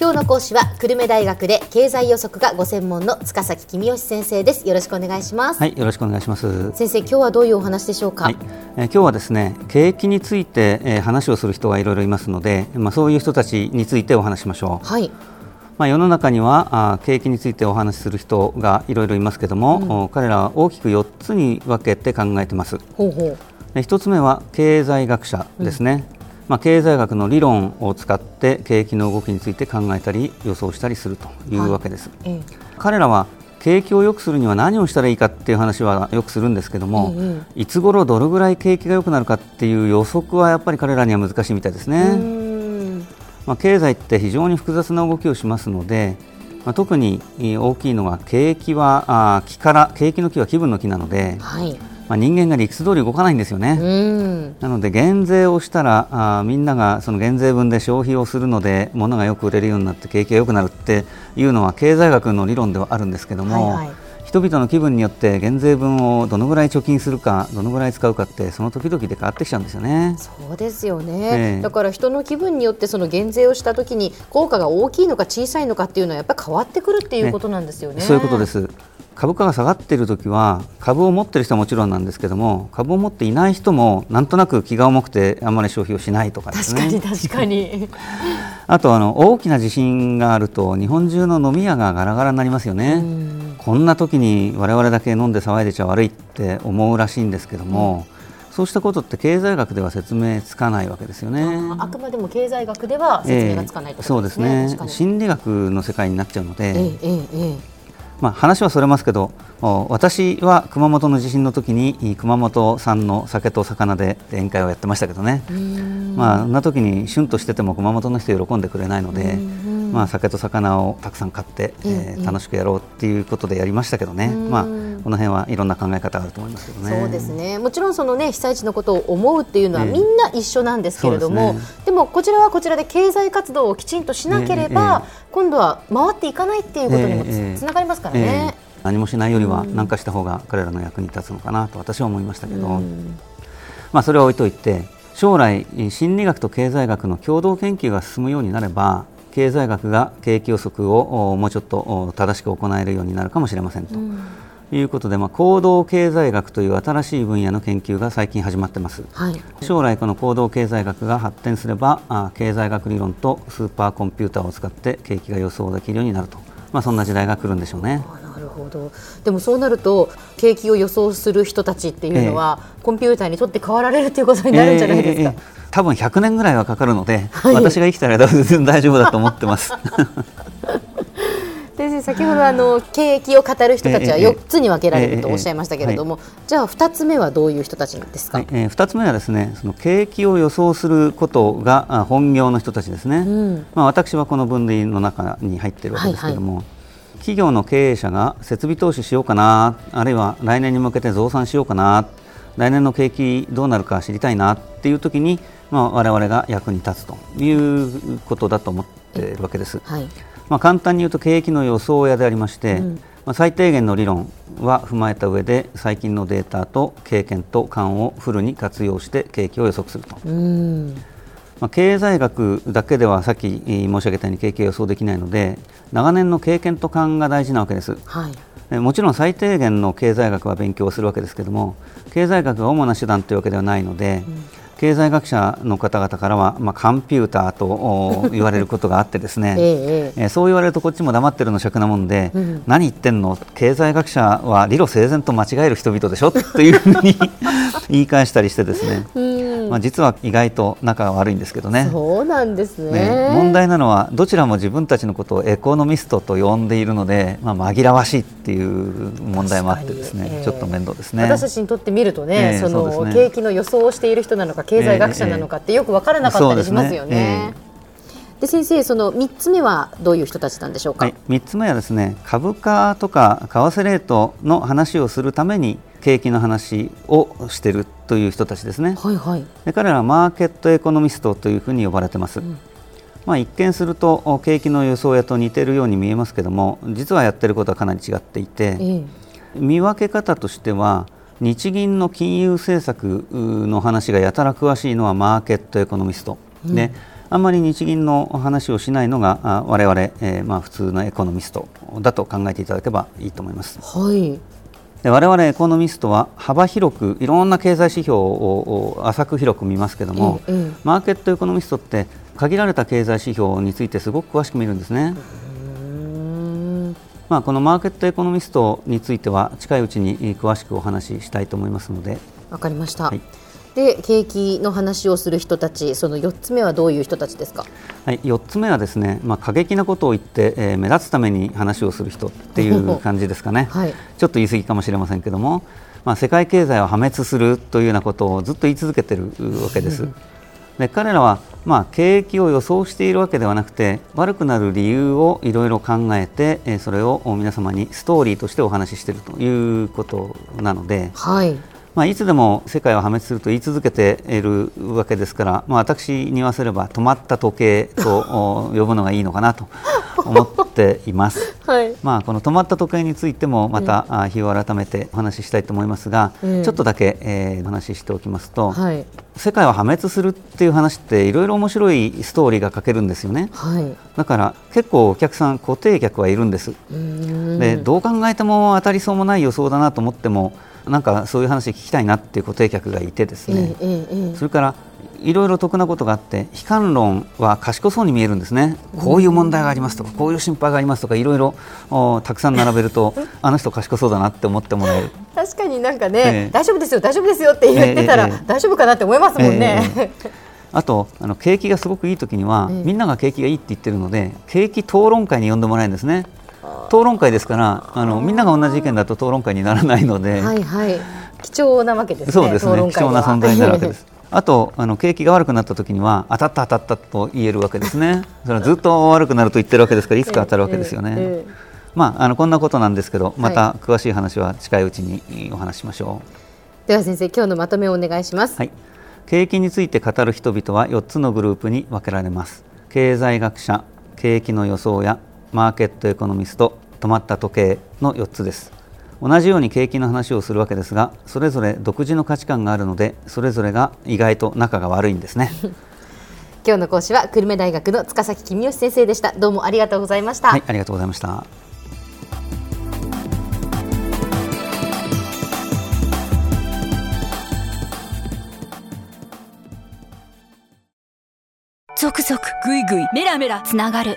今日の講師は久留米大学で経済予測がご専門の塚崎君吉先生です。よろしくお願いします。はいよろしくお願いします。先生今日はどういうお話でしょうか、はい、えー、今日はですね景気について、えー、話をする人がいろいろいますのでまあそういう人たちについてお話しましょう。はい。まあ、世の中にはあ景気についてお話しする人がいろいろいますけども、うん、彼らは大きく4つに分けて考えてます。ほうほう。1つ目は経済学者ですね、うんまあ、経済学の理論を使って景気の動きについて考えたり予想したりするというわけです。はい、彼らは景気を良くするには何をしたらいいかっていう話はよくするんですけども、うんうん、いつ頃どれぐらい景気が良くなるかっていう予測はやっぱり彼らには難しいみたいですね。まあ、経済って非常に複雑な動きをしますので、まあ、特に大きいのが景気はあ気から景気の気は気分の気なので、はい、まあ、人間が理屈通り動かないんですよね。なので減税をしたらあみんながその減税分で消費をするので物がよく売れるようになって景気が良くなるっていうのは経済学の理論ではあるんですけども、はいはい、人々の気分によって減税分をどのぐらい貯金するかどのぐらい使うかってその時々で変わってきちゃうんですよね。そうですよね、えー、だから人の気分によってその減税をした時に効果が大きいのか小さいのかっていうのはやっぱり変わってくるっていうことなんですよね。そういうことです株価が下がっているときは株を持っている人はもちろんなんですけども株を持っていない人もなんとなく気が重くてあんまり消費をしないとかですね。確かに確かに。あとあの大きな地震があると日本中の飲み屋がガラガラになりますよね。こんな時に我々だけ飲んで騒いでちゃ悪いって思うらしいんですけども、うん、そうしたことって経済学では説明つかないわけですよね。あくまでも経済学では説明がつかない、ね。えー、そうですね。心理学の世界になっちゃうので、えーえーえーまあ、話はそれますけど私は熊本の地震の時に熊本産の酒と魚で宴会をやってましたけどね。まあ、そんな時に旬としてても熊本の人喜んでくれないので、まあ、酒と魚をたくさん買って、えー、楽しくやろうっていうことでやりましたけどね、まあ、この辺はいろんな考え方があると思いますけどね。そうですね。もちろんその、ね、被災地のことを思うっていうのはみんな一緒なんですけれども、えーでね、でもこちらはこちらで経済活動をきちんとしなければ、えー、今度は回っていかないっていうことにもつ,、ながりますからね。何もしないよりは何かした方が彼らの役に立つのかなと私は思いましたけど、まあ、それは置いといて将来心理学と経済学の共同研究が進むようになれば経済学が景気予測をもうちょっと正しく行えるようになるかもしれませんと。いうことで、まあ、行動経済学という新しい分野の研究が最近始まってます、はい、将来この行動経済学が発展すればあ経済学理論とスーパーコンピューターを使って景気が予想できるようになると、まあ、そんな時代が来るんでしょうね。ほど。でもそうなると景気を予想する人たちっていうのは、えー、コンピューターにとって変わられるということになるんじゃないですか、えーえー、多分100年ぐらいはかかるので、はい、私が生きたら全然大丈夫だと思ってます。先生先ほどあの景気を語る人たちは4つに分けられるとおっしゃいましたけれども、じゃあ2つ目はどういう人たちですか、はいえー、2つ目はですねその景気を予想することが本業の人たちですね、うん、まあ、私はこの分類の中に入っているわけですけれども、はいはい。企業の経営者が設備投資しようかなあるいは来年に向けて増産しようかな来年の景気どうなるか知りたいなっていう時に、まあ、我々が役に立つということだと思っているわけです。はい、まあ、簡単に言うと景気の予想屋でありまして、うん、まあ、最低限の理論は踏まえた上で最近のデータと経験と勘をフルに活用して景気を予測すると。うん。まあ、経済学だけではさっき申し上げたように景気が予想できないので長年の経験と勘が大事なわけです、はい、もちろん最低限の経済学は勉強するわけですけれども経済学が主な手段というわけではないので、うん経済学者の方々からは、まあ、コンピューターと言われることがあってですね、ええそう言われるとこっちも黙ってるの尺なもんで、うん、何言ってんの？経済学者は理路整然と間違える人々でしょ？というふうに 言い返したりしてですね、まあ、実は意外と仲が悪いんですけどね。そうなんですね、ね、問題なのはどちらも自分たちのことをエコノミストと呼んでいるので、まあ、紛らわしいっていう問題もあってですね、えー、ちょっと面倒ですね。私たちにとってみるとね、えー、その、ね、景気の予想をしている人なのか経済学者なのかってよく分からなかったりしますよね。で先生、その3つ目はどういう人たちなんでしょうか、はい、3つ目はですね株価とか為替レートの話をするために景気の話をしているという人たちですね、はいはい、で彼らはマーケットエコノミストというふうに呼ばれてます、うん、まあ、一見すると景気の予想屋と似ているように見えますけども実はやってることはかなり違っていて、えー、見分け方としては日銀の金融政策の話がやたら詳しいのはマーケットエコノミスト。うん、であんまり日銀の話をしないのが我々、えー、まあ普通のエコノミストだと考えていただければいいと思います。はいで我々エコノミストは幅広くいろんな経済指標を浅く広く見ますけども、うんうん、マーケットエコノミストって限られた経済指標についてすごく詳しく見るんですね。まあ、このマーケットエコノミストについては近いうちに詳しくお話ししたいと思いますので。わかりました、はいで景気の話をする人たち、その4つ目はどういう人たちですか、はい、4つ目はですね、まあ、過激なことを言って、えー、目立つために話をする人っていう感じですかね、はい、ちょっと言い過ぎかもしれませんけども、まあ、世界経済は破滅するというようなことをずっと言い続けているわけです。で彼らは、まあ、景気を予想しているわけではなくて悪くなる理由をいろいろ考えて、えー、それを皆様にストーリーとしてお話ししているということなので、はい、まあ、いつでも世界は破滅すると言い続けているわけですから、まあ、私に言わせれば止まった時計と 呼ぶのがいいのかなと思っています、はい、まあ、この止まった時計についてもまた、うん、日を改めてお話ししたいと思いますが、うん、ちょっとだけ、えー、お話ししておきますと、はい、世界は破滅するっていう話っていろいろ面白いストーリーが書けるんですよね、はい、だから結構お客さん固定客はいるんです。でどう考えても当たりそうもない予想だなと思ってもなんかそういう話聞きたいなっていう固定客がいてですね、えーえー、それからいろいろ得なことがあって悲観論は賢そうに見えるんですね、こういう問題がありますとかこういう心配がありますとかいろいろたくさん並べると あの人賢そうだなって思ってもらえる。確かになんかね、えー、大丈夫ですよ大丈夫ですよって言ってたら、大丈夫かなって思いますもんね。あとあの景気がすごくいい時には、みんなが景気がいいって言ってるので景気討論会に呼んでもらえるんですね。討論会ですからあのみんなが同じ意見だと討論会にならないので、はいはい、貴重なわけですねそうですね貴重な存在になるわけです。あとあの景気が悪くなった時には当たった当たったと言えるわけですね。それはずっと悪くなると言ってるわけですからいつか当たるわけですよね、えーえー、まああのこんなことなんですけどまた詳しい話は近いうちにお話しましょう、はい、では先生今日のまとめをお願いします、はい、景気について語る人々は4つのグループに分けられます。経済学者景気の予想やマーケットエコノミスト止まった時計の4つです。同じように景気の話をするわけですがそれぞれ独自の価値観があるのでそれぞれが意外と仲が悪いんですね。今日の講師は久留米大学の塚崎公義先生でした。どうもありがとうございました。はいありがとうございました。続々ぐいぐいメラメラつながる